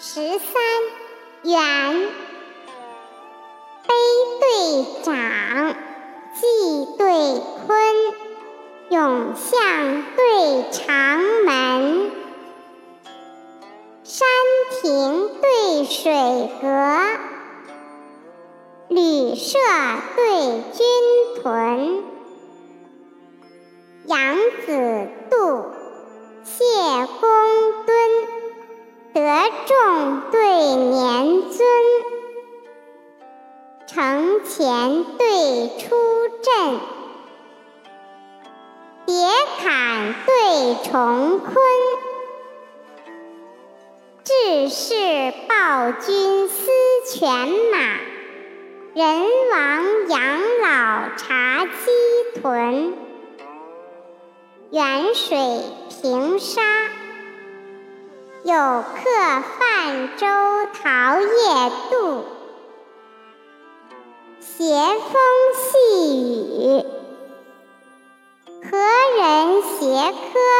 十三元，杯对长，祭对坤，永巷对长门，山亭对水阁，旅舍对军屯，杨子众对年尊，承前对出阵，叠坎对重坤，志士报君思犬马，人亡养老察鸡豚，远水平沙。有客泛舟桃叶渡，斜风细雨，何人携客？